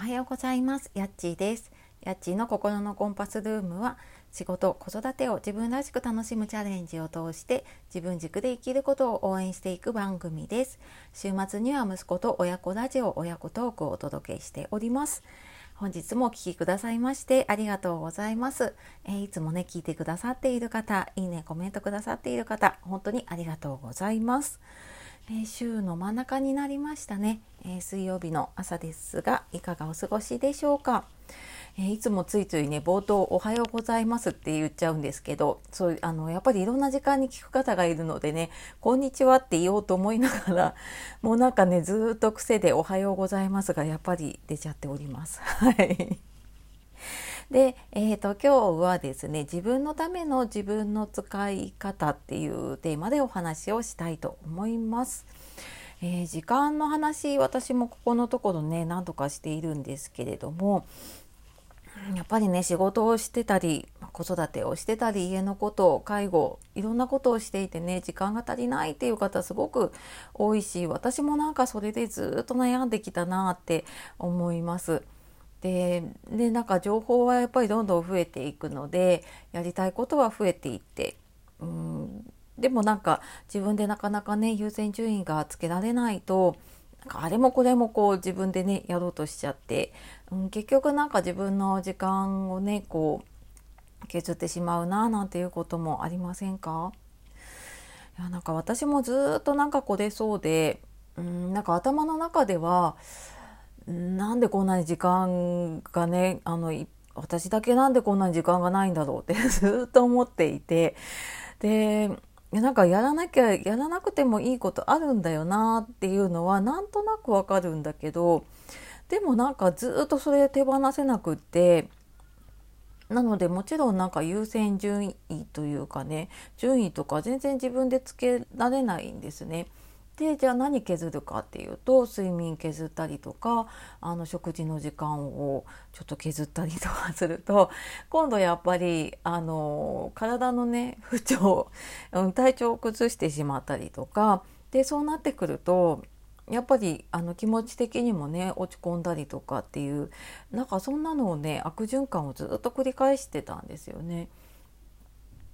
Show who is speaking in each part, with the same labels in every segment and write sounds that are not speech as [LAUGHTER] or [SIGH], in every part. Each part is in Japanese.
Speaker 1: おはようございます。やっちーです。やっちーの心のコンパスルームは仕事子育てを自分らしく楽しむチャレンジを通して自分軸で生きることを応援していく番組です。週末には息子と親子ラジオ親子トークをお届けしております。本日もお聴きくださいましてありがとうございます、えー、いつもね聞いてくださっている方いいねコメントくださっている方本当にありがとうございます。えー、週の真ん中になりましたね、えー、水曜日の朝ですがいかがお過ごしでしょうか、えー、いつもついついね冒頭おはようございますって言っちゃうんですけどそうあのやっぱりいろんな時間に聞く方がいるのでねこんにちはって言おうと思いながらもうなんかねずっと癖でおはようございますがやっぱり出ちゃっております。はい。で、えーと、今日はですね自分のための自分の使い方っていうテーマでお話をしたいと思います。えー、時間の話私もここのところね何とかしているんですけれどもやっぱりね仕事をしてたり子育てをしてたり家のこと介護いろんなことをしていてね時間が足りないっていう方すごく多いし私もなんかそれでずっと悩んできたなって思います。ででなんか情報はやっぱりどんどん増えていくのでやりたいことは増えていってうん。でもなんか自分でなかなかね優先順位がつけられないとなんかあれもこれもこう自分でねやろうとしちゃって、うん、結局なんか自分の時間をねこう削ってしまうななんていうこともありませんか？いやなんか私もずっとなんかこれそうで、うん、なんか頭の中ではなんでこんなに時間がねあの私だけなんでこんなに時間がないんだろうって [LAUGHS] ずっと思っていてでなんかやらなきゃやらなくてもいいことあるんだよなっていうのはなんとなくわかるんだけどでもなんかずっとそれ手放せなくってなのでもちろんなんか優先順位というかね順位とか全然自分でつけられないんですね。でじゃあ何削るかっていうと睡眠削ったりとかあの食事の時間をちょっと削ったりとかすると [LAUGHS] 今度やっぱりあの体のね不調体調を崩してしまったりとかでそうなってくるとやっぱりあの気持ち的にもね落ち込んだりとかっていうなんかそんなのをね悪循環をずっと繰り返してたんですよね。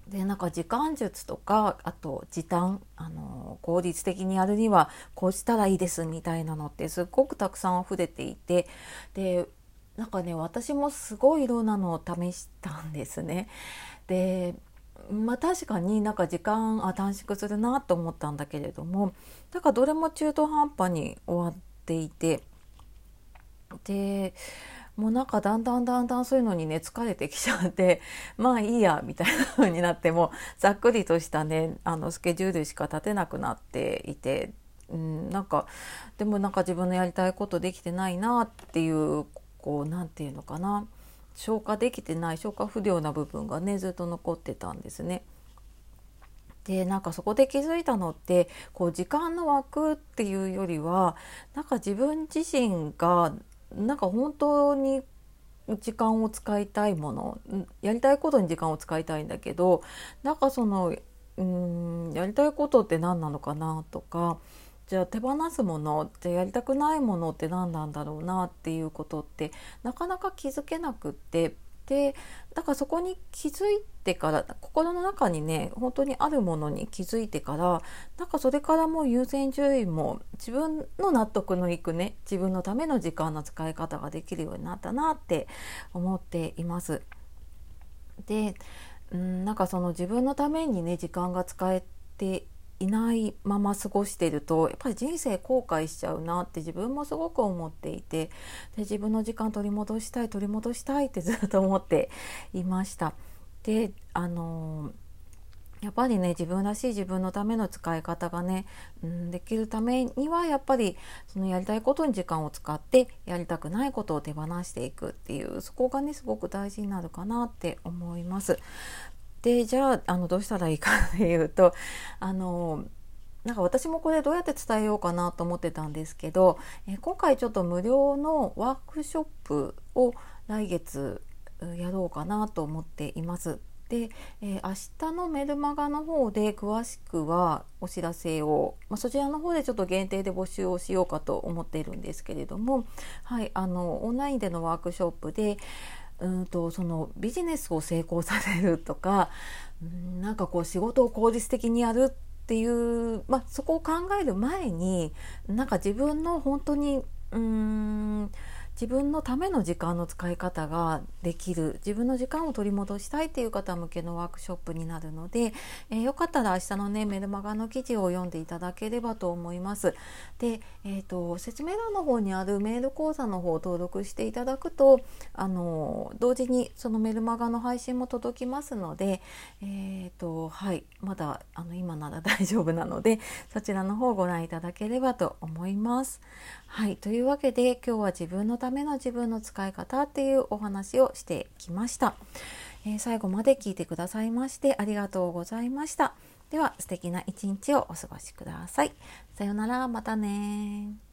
Speaker 1: でなんか時間術とかあと時短あの効率的にやるにはこうしたらいいですみたいなのってすっごくたくさん溢れていてでなんかね私もすごいいろんなのを試したんですね。でまあ確かになんか時間あ短縮するなと思ったんだけれどもだからどれも中途半端に終わっていてでもうなんかだんだんだんだんそういうのにね疲れてきちゃって [LAUGHS] まあいいやみたいな風になってもざっくりとしたねあのスケジュールしか立てなくなっていて、うん、なんかでもなんか自分のやりたいことできてないなっていうこう何て言うのかな消化できてない消化不良な部分がねずっと残ってたんですね。でなんかそこで気づいたのってこう時間の枠っていうよりはなんか自分自身がなんか本当に時間を使いたいものやりたいことに時間を使いたいんだけどなんかそのうんやりたいことって何なのかなとかじゃあ手放すものじゃあやりたくないものって何なんだろうなっていうことってなかなか気づけなくってでだからそこに気づいてから心の中にね本当にあるものに気づいてからなんかそれからもう優先順位も自分の納得のいくね自分のための時間の使い方ができるようになったなって思っています。でうんなんかその自分のためにね時間が使えていないまま過ごしてるとやっぱり人生後悔しちゃうなって自分もすごく思っていてで自分の時間取り戻したい取り戻したいってずっと思っていました。であのやっぱりね自分らしい自分のための使い方がね、うん、できるためにはやっぱりそのやりたいことに時間を使ってやりたくないことを手放していくっていうそこがねすごく大事になるかなって思います。でじゃああのどうしたらいいかっていうとあのなんか私もこれどうやって伝えようかなと思ってたんですけど、え今回ちょっと無料のワークショップを来月やろうかなと思っています。で、えー、明日のメルマガの方で詳しくはお知らせを、まあ、そちらの方でちょっと限定で募集をしようかと思っているんですけれども、はい、あのオンラインでのワークショップでうんとそのビジネスを成功させるとかなんかこう仕事を効率的にやるっていう、まあ、そこを考える前になんか自分の本当にうーん自分のための時間の使い方ができる自分の時間を取り戻したいっていう方向けのワークショップになるので、えー、よかったら明日のねメルマガの記事を読んでいただければと思います。で、えーと、説明欄の方にあるメール講座の方を登録していただくとあの同時にそのメルマガの配信も届きますので、えーとはい、まだあの今なら [LAUGHS] 大丈夫なのでそちらの方をご覧いただければと思います。はい、というわけで今日は自分のための自分の使い方っていうお話をしてきました、えー、最後まで聞いてくださいましてありがとうございました。では素敵な一日をお過ごしください。さようなら。またね